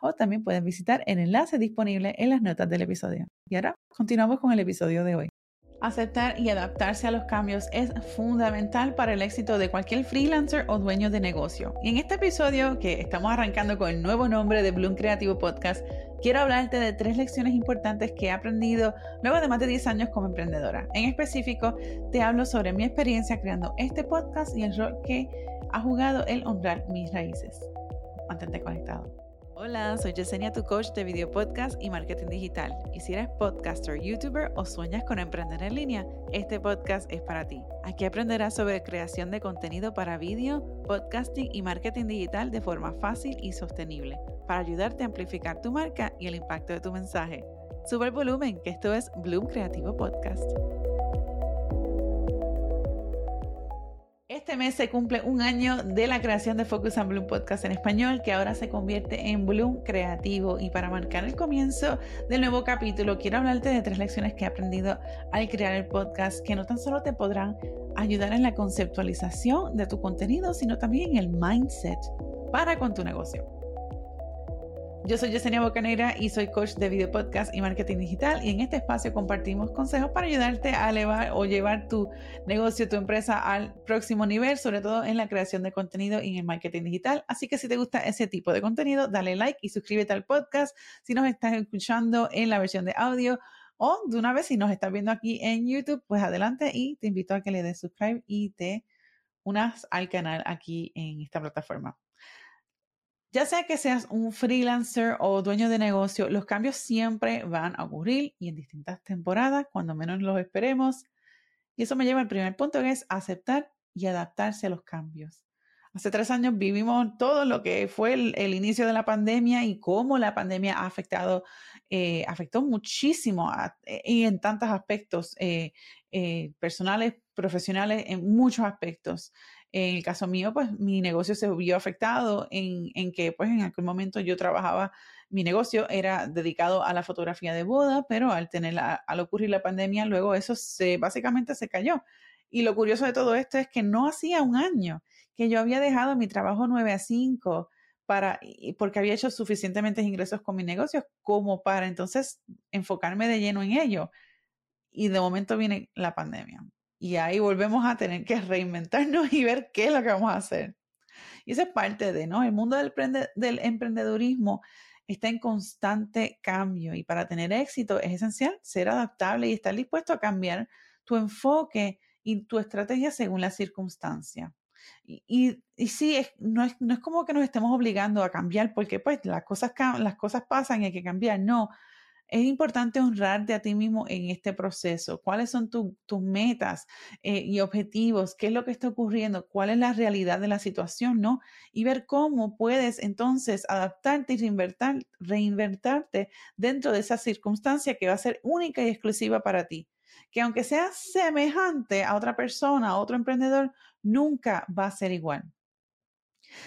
o también puedes visitar el enlace disponible en las notas del episodio. Y ahora continuamos con el episodio de hoy. Aceptar y adaptarse a los cambios es fundamental para el éxito de cualquier freelancer o dueño de negocio. Y en este episodio, que estamos arrancando con el nuevo nombre de Bloom Creativo Podcast, quiero hablarte de tres lecciones importantes que he aprendido luego de más de 10 años como emprendedora. En específico, te hablo sobre mi experiencia creando este podcast y el rol que ha jugado el honrar mis raíces. Mantente conectado. Hola, soy Yesenia, tu coach de video podcast y marketing digital. Y si eres podcaster, youtuber o sueñas con emprender en línea, este podcast es para ti. Aquí aprenderás sobre creación de contenido para vídeo, podcasting y marketing digital de forma fácil y sostenible para ayudarte a amplificar tu marca y el impacto de tu mensaje. Sube el volumen, que esto es Bloom Creativo Podcast. Este mes se cumple un año de la creación de Focus on Bloom Podcast en español, que ahora se convierte en Bloom Creativo. Y para marcar el comienzo del nuevo capítulo, quiero hablarte de tres lecciones que he aprendido al crear el podcast, que no tan solo te podrán ayudar en la conceptualización de tu contenido, sino también en el mindset para con tu negocio. Yo soy Yesenia Bocanegra y soy coach de video podcast y marketing digital y en este espacio compartimos consejos para ayudarte a elevar o llevar tu negocio, tu empresa al próximo nivel, sobre todo en la creación de contenido y en el marketing digital. Así que si te gusta ese tipo de contenido, dale like y suscríbete al podcast. Si nos estás escuchando en la versión de audio o de una vez si nos estás viendo aquí en YouTube, pues adelante y te invito a que le des subscribe y te unas al canal aquí en esta plataforma. Ya sea que seas un freelancer o dueño de negocio, los cambios siempre van a ocurrir y en distintas temporadas, cuando menos los esperemos. Y eso me lleva al primer punto, que es aceptar y adaptarse a los cambios. Hace tres años vivimos todo lo que fue el, inicio de la pandemia y cómo la pandemia ha afectado, eh, afectó muchísimo eh, y en tantos aspectos eh, personales, profesionales, en muchos aspectos. En el caso mío, pues mi negocio se vio afectado en, que pues en aquel momento yo trabajaba, mi negocio era dedicado a la fotografía de boda, pero al tener al ocurrir la pandemia, luego eso se básicamente se cayó. Y lo curioso de todo esto es que no hacía un año que yo había dejado mi trabajo 9 a 5 para, porque había hecho suficientemente ingresos con mi negocio como para entonces enfocarme de lleno en ello. Y de momento viene la pandemia. Y ahí volvemos a tener que reinventarnos y ver qué es lo que vamos a hacer. Y esa es parte de, ¿no? El mundo del, del emprendedurismo está en constante cambio y para tener éxito es esencial ser adaptable y estar dispuesto a cambiar tu enfoque y tu estrategia según la circunstancia. Y, y, sí, no, es, no, es, como que nos estemos obligando a cambiar porque pues las cosas, las cosas pasan y hay que cambiar. No, es importante honrarte a ti mismo en este proceso. ¿Cuáles son tus metas eh, y objetivos? ¿Qué es lo que está ocurriendo? ¿Cuál es la realidad de la situación? ¿No? Y ver cómo puedes entonces adaptarte y reinvertarte dentro de esa circunstancia que va a ser única y exclusiva para ti. Que aunque sea semejante a otra persona, a otro emprendedor, nunca va a ser igual.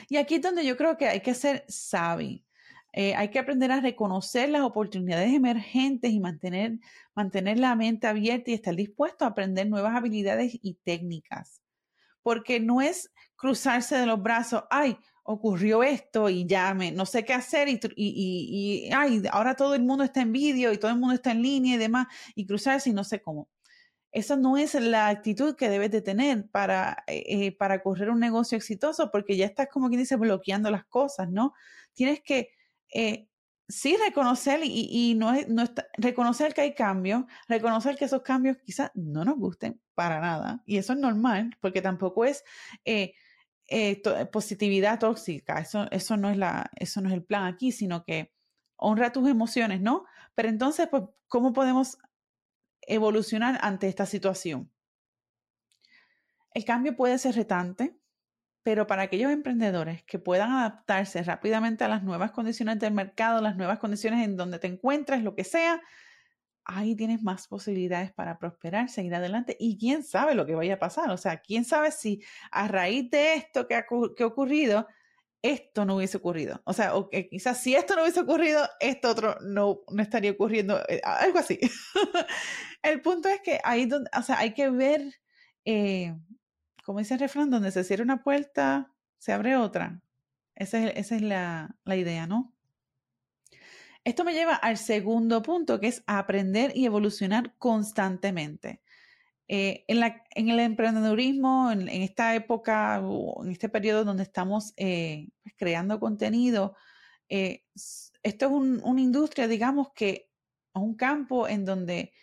Y aquí es donde yo creo que hay que ser sabio eh, hay que aprender a reconocer las oportunidades emergentes y mantener, mantener la mente abierta y estar dispuesto a aprender nuevas habilidades y técnicas. Porque no es cruzarse de los brazos, ay, ocurrió esto y ya no sé qué hacer y, y, y, ay, ahora todo el mundo está en vídeo y todo el mundo está en línea y demás, y cruzarse y no sé cómo. Esa no es la actitud que debes de tener para, eh, eh, para correr un negocio exitoso, porque ya estás, como quien dice, bloqueando las cosas, ¿no? Tienes que eh, sí reconocer y, no, no reconocer que hay cambios, reconocer que esos cambios quizás no nos gusten para nada. Y eso es normal, porque tampoco es eh, eh, positividad tóxica. Eso, eso, no es la, eso no es el plan aquí, sino que honra tus emociones, ¿no? Pero entonces, pues, ¿cómo podemos evolucionar ante esta situación? El cambio puede ser retante, pero para aquellos emprendedores que puedan adaptarse rápidamente a las nuevas condiciones del mercado, las nuevas condiciones en donde te encuentras, lo que sea, ahí tienes más posibilidades para prosperar, seguir adelante y quién sabe lo que vaya a pasar. O sea, quién sabe si a raíz de esto que ha, ocurrido, esto no hubiese ocurrido. O sea, o que quizás si esto no hubiese ocurrido, esto otro no, no estaría ocurriendo, eh, algo así. el punto es que ahí donde, o sea, hay que ver, eh, como dice el refrán, donde se cierra una puerta, se abre otra. Esa es, esa es la, la idea, ¿no? Esto me lleva al segundo punto, que es aprender y evolucionar constantemente. Eh, en, la, en, el emprendedurismo, en, esta época, en este periodo donde estamos eh, pues, creando contenido, eh, esto es una industria, digamos que un campo en donde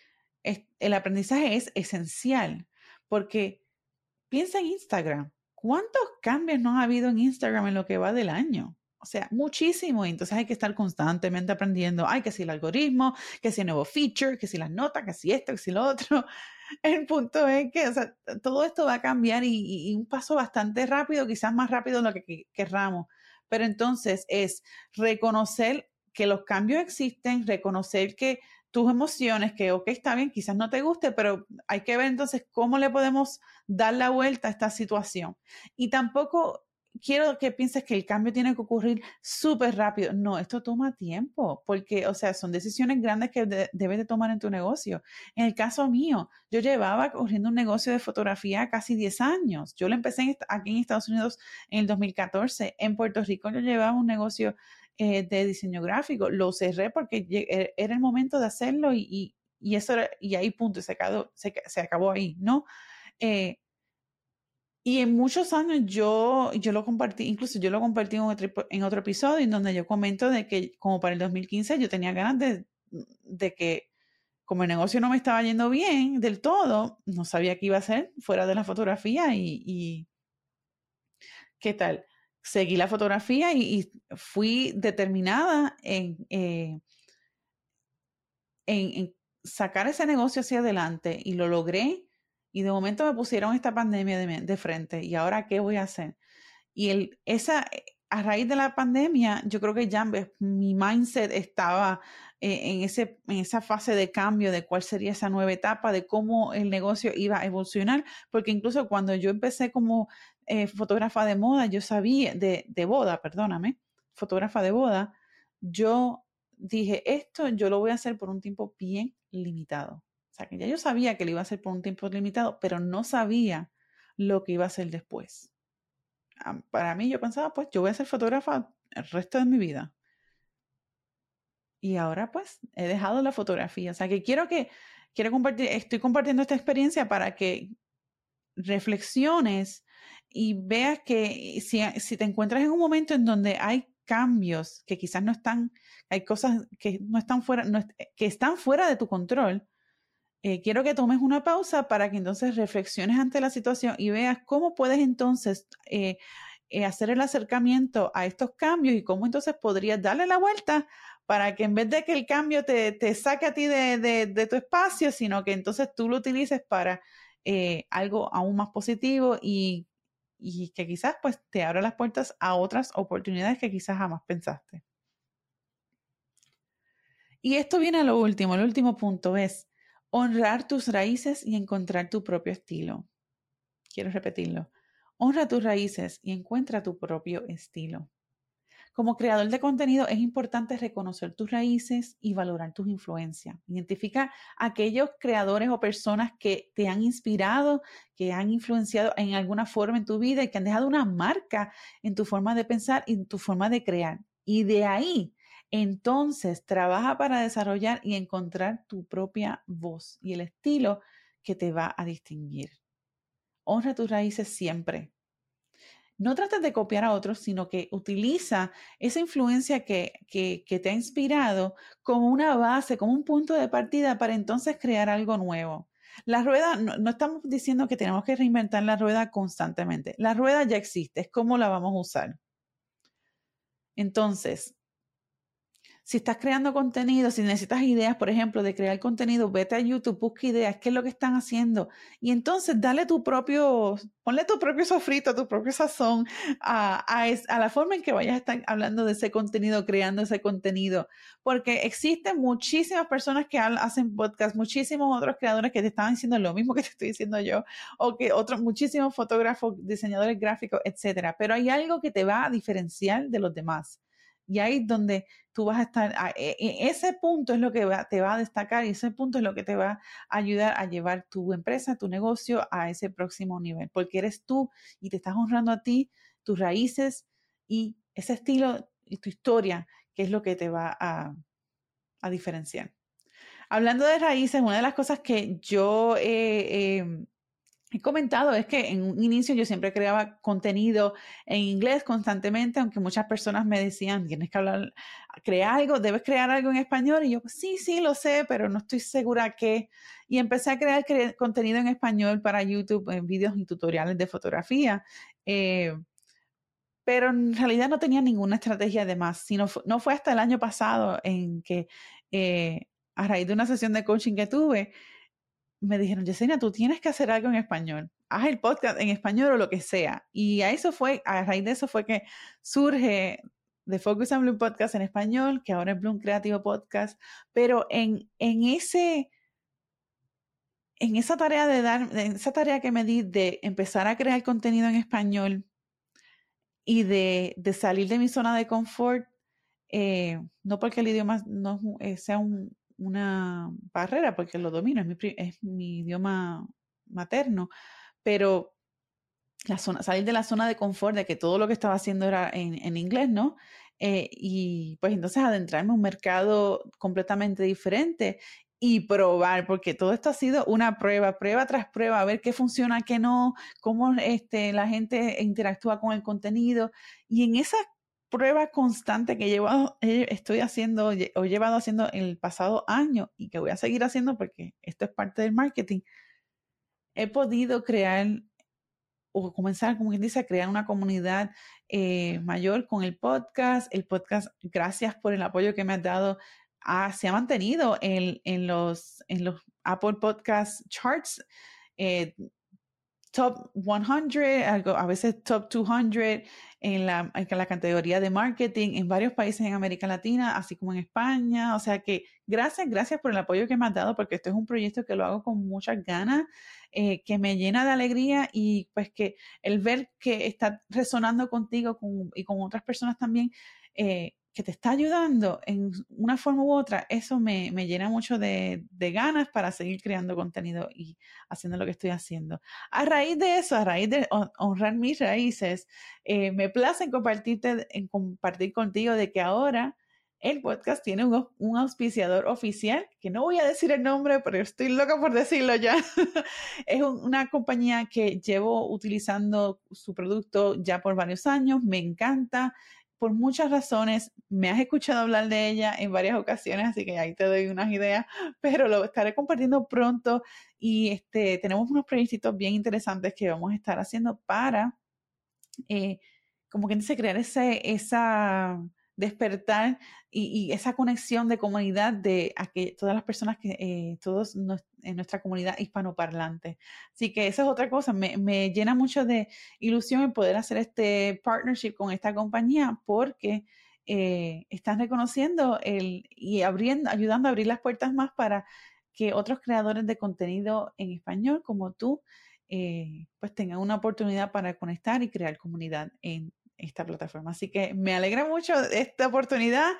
el aprendizaje es esencial, porque piensa en Instagram. ¿Cuántos cambios no ha habido en Instagram en lo que va del año? O sea, muchísimo. Entonces hay que estar constantemente aprendiendo. Hay que si el algoritmo, que si el nuevo feature, que si las notas, que si esto, que si lo otro. El punto es que o sea, todo esto va a cambiar y, un paso bastante rápido, quizás más rápido de lo que querramos. Pero entonces es reconocer que los cambios existen, reconocer que tus emociones, que, ok, está bien, quizás no te guste, pero hay que ver entonces cómo le podemos dar la vuelta a esta situación. Y tampoco quiero que pienses que el cambio tiene que ocurrir súper rápido. No, esto toma tiempo, porque, o sea, son decisiones grandes que debes de tomar en tu negocio. En el caso mío, yo llevaba corriendo un negocio de fotografía casi 10 años. Yo lo empecé aquí en Estados Unidos en el 2014. En Puerto Rico yo llevaba un negocio eh, de diseño gráfico. Lo cerré porque e, era el momento de hacerlo y, eso y ahí punto, se acabó, se, se acabó ahí, ¿no? Eh, y en muchos años yo, yo lo compartí, incluso yo lo compartí en otro, en otro episodio en donde yo comento de que como para el 2015 yo tenía ganas de, de que como el negocio no me estaba yendo bien del todo, no sabía qué iba a hacer fuera de la fotografía y, y ¿qué tal? Seguí la fotografía y, fui determinada en, eh, en, en sacar ese negocio hacia adelante y lo logré y de momento me pusieron esta pandemia de, frente. ¿Y ahora qué voy a hacer? Y el, esa, eh, a raíz de la pandemia, yo creo que ya mi mindset estaba eh, en, ese, en esa fase de cambio de cuál sería esa nueva etapa, de cómo el negocio iba a evolucionar, porque incluso cuando yo empecé como eh, fotógrafa de moda, yo sabía, de, de boda, perdóname, fotógrafa de boda, yo dije, esto yo lo voy a hacer por un tiempo bien limitado sea, que ya yo sabía que lo iba a hacer por un tiempo limitado, pero no sabía lo que iba a hacer después. Para mí yo pensaba, pues yo voy a ser fotógrafa el resto de mi vida. Y ahora pues he dejado la fotografía. O sea, que quiero que, quiero compartir, estoy compartiendo esta experiencia para que reflexiones y veas que si, si te encuentras en un momento en donde hay cambios que quizás no están, hay cosas que no están fuera, que están fuera de tu control, eh, quiero que tomes una pausa para que entonces reflexiones ante la situación y veas cómo puedes entonces eh, eh, hacer el acercamiento a estos cambios y cómo entonces podrías darle la vuelta para que en vez de que el cambio te, te saque a ti de, de, tu espacio, sino que entonces tú lo utilices para algo aún más positivo y, y que quizás pues te abra las puertas a otras oportunidades que quizás jamás pensaste. Y esto viene a lo último, el último punto es, honrar tus raíces y encontrar tu propio estilo. Quiero repetirlo. Honra tus raíces y encuentra tu propio estilo. Como creador de contenido es importante reconocer tus raíces y valorar tus influencias. Identifica aquellos creadores o personas que te han inspirado, que han influenciado en alguna forma en tu vida y que han dejado una marca en tu forma de pensar y en tu forma de crear. Y de ahí entonces, trabaja para desarrollar y encontrar tu propia voz y el estilo que te va a distinguir. Honra tus raíces siempre. No trates de copiar a otros, sino que utiliza esa influencia que, te ha inspirado como una base, como un punto de partida para entonces crear algo nuevo. La rueda, no, no, estamos diciendo que tenemos que reinventar la rueda constantemente. La rueda ya existe, es cómo la vamos a usar. Entonces, si estás creando contenido, si necesitas ideas, por ejemplo, de crear contenido, vete a YouTube, busca ideas, qué es lo que están haciendo. Y entonces dale tu propio, ponle tu propio sofrito, tu propio sazón a, a, la forma en que vayas a estar hablando de ese contenido, creando ese contenido. Porque existen muchísimas personas que hacen podcast, muchísimos otros creadores que te están diciendo lo mismo que te estoy diciendo yo, o que otros, muchísimos fotógrafos, diseñadores gráficos, etcétera. Pero hay algo que te va a diferenciar de los demás. Y ahí es donde tú vas a estar, e, e, ese punto es lo que te va a destacar y ese punto es lo que te va a ayudar a llevar tu empresa, tu negocio a ese próximo nivel, porque eres tú y te estás honrando a ti, tus raíces y ese estilo y tu historia, que es lo que te va a, diferenciar. Hablando de raíces, una de las cosas que yo he comentado es que en un inicio yo siempre creaba contenido en inglés constantemente, aunque muchas personas me decían, tienes que hablar, crear algo, debes crear algo en español. Y yo, sí, sí, lo sé, pero no estoy segura qué. Y empecé a crear contenido en español para YouTube, en vídeos y tutoriales de fotografía. Eh, pero en realidad no tenía ninguna estrategia de más, sino no fue hasta el año pasado en que eh, a raíz de una sesión de coaching que tuve, me dijeron, Yesenia, tú tienes que hacer algo en español. Haz el podcast en español o lo que sea. Y a eso fue, a raíz de eso fue que surge de Focus on Bloom Podcast en español, que ahora es Bloom Creativo Podcast. Pero en, en ese, en esa tarea de dar, en esa tarea que me di de empezar a crear contenido en español y de, de salir de mi zona de confort, eh, no porque el idioma no eh, sea un, una barrera porque lo domino, es mi, es mi idioma materno, pero la zona, salir de la zona de confort de que todo lo que estaba haciendo era en, en inglés, ¿no? Eh, y pues entonces adentrarme en un mercado completamente diferente y probar, porque todo esto ha sido una prueba, prueba tras prueba, a ver qué funciona, qué no, cómo este, la gente interactúa con el contenido. Y en esa prueba constante que llevo, eh, estoy haciendo o llevado haciendo el pasado año y que voy a seguir haciendo porque esto es parte del marketing, he podido crear o comenzar, como quien dice, crear una comunidad eh, mayor con el podcast. El podcast, gracias por el apoyo que me has dado, se ha mantenido en, en, los, en los Apple Podcast Charts. Eh, top 100, algo, a veces top 200 en la, en la categoría de marketing en varios países en América Latina, así como en España. O sea que gracias, gracias por el apoyo que me has dado, porque esto es un proyecto que lo hago con muchas ganas, eh, que me llena de alegría y pues que el ver que está resonando contigo y con otras personas también. Eh, que te está ayudando en una forma u otra, eso me, llena mucho de, ganas para seguir creando contenido y haciendo lo que estoy haciendo. A raíz de eso, a raíz de honrar mis raíces, eh, me place en, compartirte, en compartir contigo de que ahora el podcast tiene un, un, auspiciador oficial, que no voy a decir el nombre, pero estoy loca por decirlo ya. es una compañía que llevo utilizando su producto ya por varios años, me encanta por muchas razones. Me has escuchado hablar de ella en varias ocasiones, así que ahí te doy unas ideas, pero lo estaré compartiendo pronto y este, tenemos unos proyectos bien interesantes que vamos a estar haciendo para, eh, como quien dice, crear ese, esa despertar y, esa conexión de comunidad de que todas las personas que, eh, todos en nuestra comunidad hispanoparlante. Así que esa es otra cosa, me, me, llena mucho de ilusión el poder hacer este partnership con esta compañía porque eh, están reconociendo el, y abriendo, ayudando a abrir las puertas más para que otros creadores de contenido en español como tú, eh, pues tengan una oportunidad para conectar y crear comunidad en esta plataforma. Así que me alegra mucho esta oportunidad.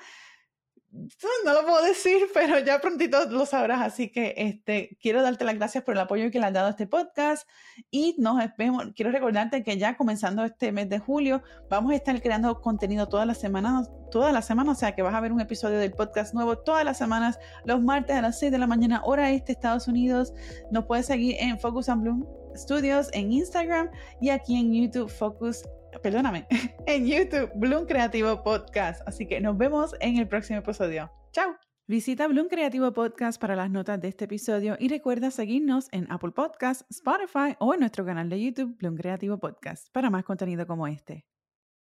No lo puedo decir, pero ya prontito lo sabrás. Así que este, quiero darte las gracias por el apoyo que le has dado a este podcast y nos vemos. Quiero recordarte que ya comenzando este mes de julio vamos a estar creando contenido todas las semanas, todas las semanas, o sea que vas a ver un episodio del podcast nuevo todas las semanas, los martes a las 6 de la mañana, hora este, Estados Unidos. Nos puedes seguir en Focus and Bloom Studios en Instagram y aquí en YouTube Focus perdóname, en YouTube, Bloom Creativo Podcast. Así que nos vemos en el próximo episodio. ¡Chao! Visita Bloom Creativo Podcast para las notas de este episodio y recuerda seguirnos en Apple Podcast, Spotify o en nuestro canal de YouTube Bloom Creativo Podcast para más contenido como este.